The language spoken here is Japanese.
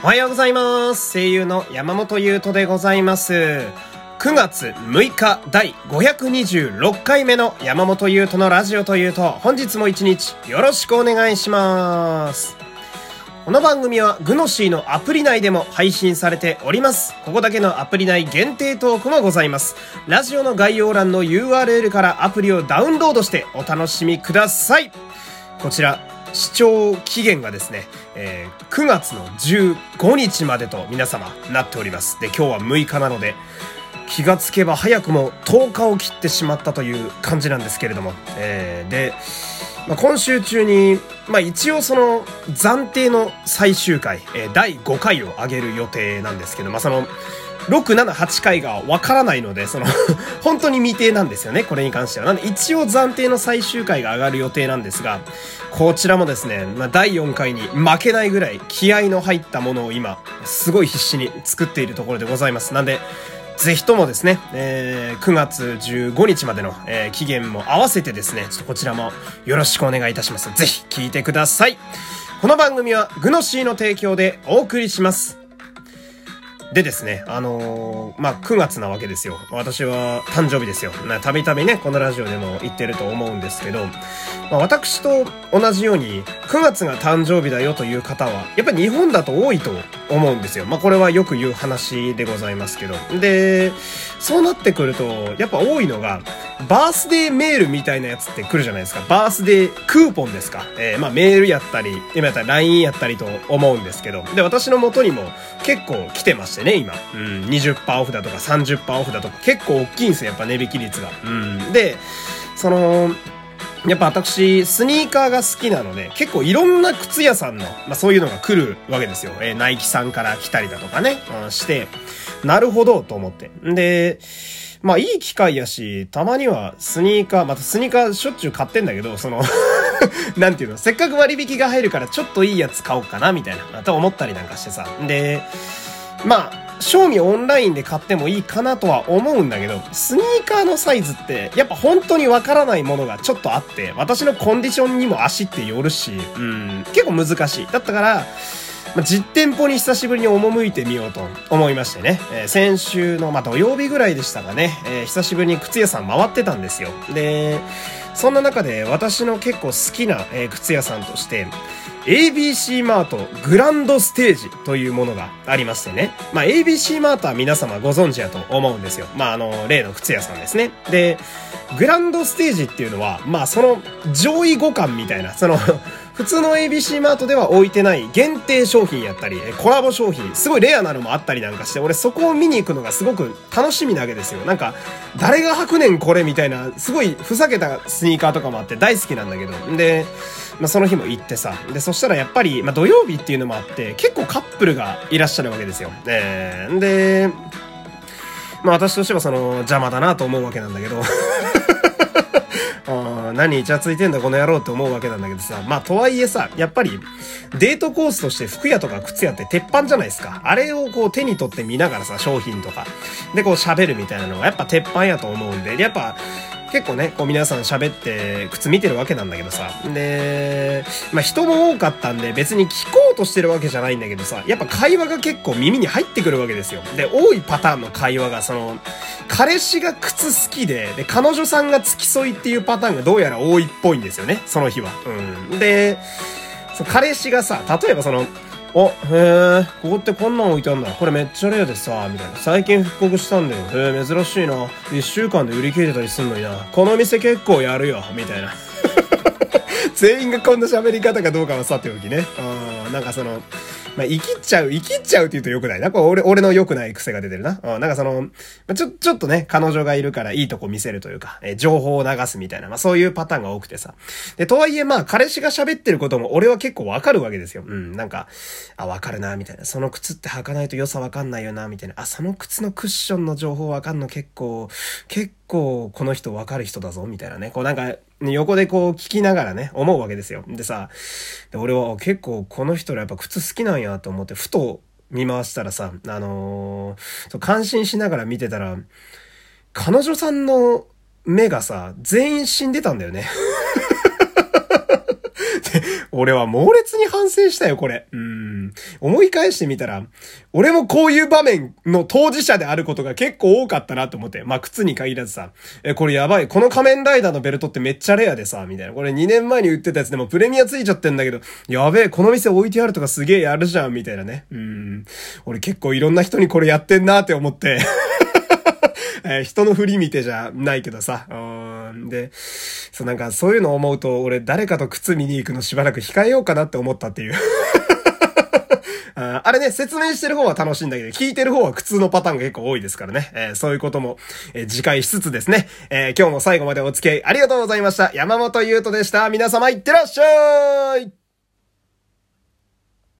おはようございます。声優の山本優斗でございます。9月6日第526回目の山本優斗のラジオというと、本日も一日よろしくお願いします。この番組はグノシーのアプリ内でも配信されております。ここだけのアプリ内限定トークもございます。ラジオの概要欄の URL からアプリをダウンロードしてお楽しみください。こちら、視聴期限がですね、えー9月の15日までと皆様なっております。で、今日は6日なので、気がつけば早くも10日を切ってしまったという感じなんですけれども、えーで、まあ、今週中に、まあ、一応その暫定の最終回、えー第5回を上げる予定なんですけど、まあ、その、6、7、8回がわからないので、その、本当に未定なんですよね、これに関しては。なんで一応暫定の最終回が上がる予定なんですが、こちらもですね、まあ、第4回に負けないぐらい気合の入ったものを今、すごい必死に作っているところでございます。なんで、ぜひともですね、えー9月15日までの、えー期限も合わせてですね、ちょっとこちらもよろしくお願いいたします。ぜひ聞いてください。この番組はグノシーの提供でお送りします。でですね、あのーまあ、9月なわけですよ。私は誕生日ですよ。たびたびね、このラジオでも言ってると思うんですけど、まあ、私と同じように9月が誕生日だよという方は、やっぱり日本だと多いと思うんですよ。まあ、これはよく言う話でございますけど。で、そうなってくると、やっぱ多いのが、バースデーメールみたいなやつって来るじゃないですか。バースデークーポンですか。えーまあメールやったり、今やったら LINE やったりと思うんですけど。で、私の元にも結構来てましてね、今。うん、20%オフだとか30%オフだとか結構大きいんですよ、やっぱ値引き率が。うん。で、その、やっぱ私、スニーカーが好きなので、結構いろんな靴屋さんの、まあそういうのが来るわけですよ。えーナイキさんから来たりだとかね、うんして、なるほど、と思って。で、まあいい機会やし、たまにはスニーカー、またスニーカーしょっちゅう買ってんだけど、その、なんていうの、せっかく割引が入るからちょっといいやつ買おうかな、みたいな、と思ったりなんかしてさ。で、まあ、賞味オンラインで買ってもいいかなとは思うんだけど、スニーカーのサイズって、やっぱ本当にわからないものがちょっとあって、私のコンディションにも足ってよるし、うん、結構難しい。だったから、ま実店舗に久しぶりに赴いてみようと思いましてね、えー先週の、まあ、土曜日ぐらいでしたかね、えー久しぶりに靴屋さん回ってたんですよ。で、そんな中で私の結構好きな、えー靴屋さんとして、ABC マートグランドステージというものがありましてね。まあ ABC マートは皆様ご存知やと思うんですよ。まああの、例の靴屋さんですね。で、グランドステージっていうのは、まあその上位互換みたいな、その、普通の ABC マートでは置いてない限定商品やったり、コラボ商品、すごいレアなのもあったりなんかして、俺そこを見に行くのがすごく楽しみなわけですよ。なんか、誰が履くねんこれみたいな、すごいふざけたスニーカーとかもあって大好きなんだけど。で、まあその日も行ってさ、で、そしたらやっぱり、まあ土曜日っていうのもあって、結構カップルがいらっしゃるわけですよ。えーで、まあ私としてはその邪魔だなと思うわけなんだけど。何イチャついてんだこの野郎って思うわけなんだけどさ。まあとはいえさ、やっぱりデートコースとして服屋とか靴屋って鉄板じゃないですか。あれをこう手に取って見ながらさ、商品とか。でこう喋るみたいなのがやっぱ鉄板やと思うんで、やっぱ結構ね、こう皆さん喋って靴見てるわけなんだけどさ。で、まあ人も多かったんで別に聞こうとしてるわけじゃないんだけどさ、やっぱ会話が結構耳に入ってくるわけですよ。で、多いパターンの会話がその、彼氏が靴好きで、で、彼女さんが付き添いっていうパターンがどうやら多いっぽいんですよね、その日は。うん。で、そう彼氏がさ、例えばその、お、へえ、ここってこんなん置いてあんだ。これめっちゃレアでさ、みたいな。最近復刻したんだよ。へえ、珍しいな。1週間で売り切れてたりすんのにな。この店結構やるよ、みたいな。全員がこんな喋り方かどうかはさておきね。うん、なんかその、まあ、生きっちゃう、生きっちゃうって言うと良くないな。これ俺、俺の良くない癖が出てるな。うん、なんかその、まあ、ちょ、ちょっとね、彼女がいるからいいとこ見せるというか、えー情報を流すみたいな、まあそういうパターンが多くてさ。で、とはいえまあ、彼氏が喋ってることも俺は結構わかるわけですよ。うん、なんか、あ、わかるな、みたいな。その靴って履かないと良さわかんないよな、みたいな。あ、その靴のクッションの情報わかんの結構、結構この人わかる人だぞ、みたいなね。こうなんか、横でこう聞きながらね、思うわけですよ。でさ、で俺は結構この人らやっぱ靴好きなんやと思って、ふと見回したらさ、あのーそう感心しながら見てたら、彼女さんの目がさ、全員死んでたんだよね。俺は猛烈に反省したよ、これ。うん。ん。思い返してみたら、俺もこういう場面の当事者であることが結構多かったなと思って。まあ、靴に限らずさ、え、これやばい。この仮面ライダーのベルトってめっちゃレアでさ、みたいな。これ2年前に売ってたやつでもプレミアついちゃってんだけど、やべえ、この店置いてあるとかすげえやるじゃん、みたいなね。うん。俺結構いろんな人にこれやってんなって思って え、人の振り見てじゃないけどさ。うん。で、そうなんかそういうのを思うと、俺誰かと靴見に行くのしばらく控えようかなって思ったっていう あれね、説明してる方は楽しいんだけど、聞いてる方は苦痛のパターンが結構多いですからね。えー、そういうことも、えー、次回しつつですね。えー、今日も最後までお付き合いありがとうございました。山本優斗でした。皆様いってらっしゃい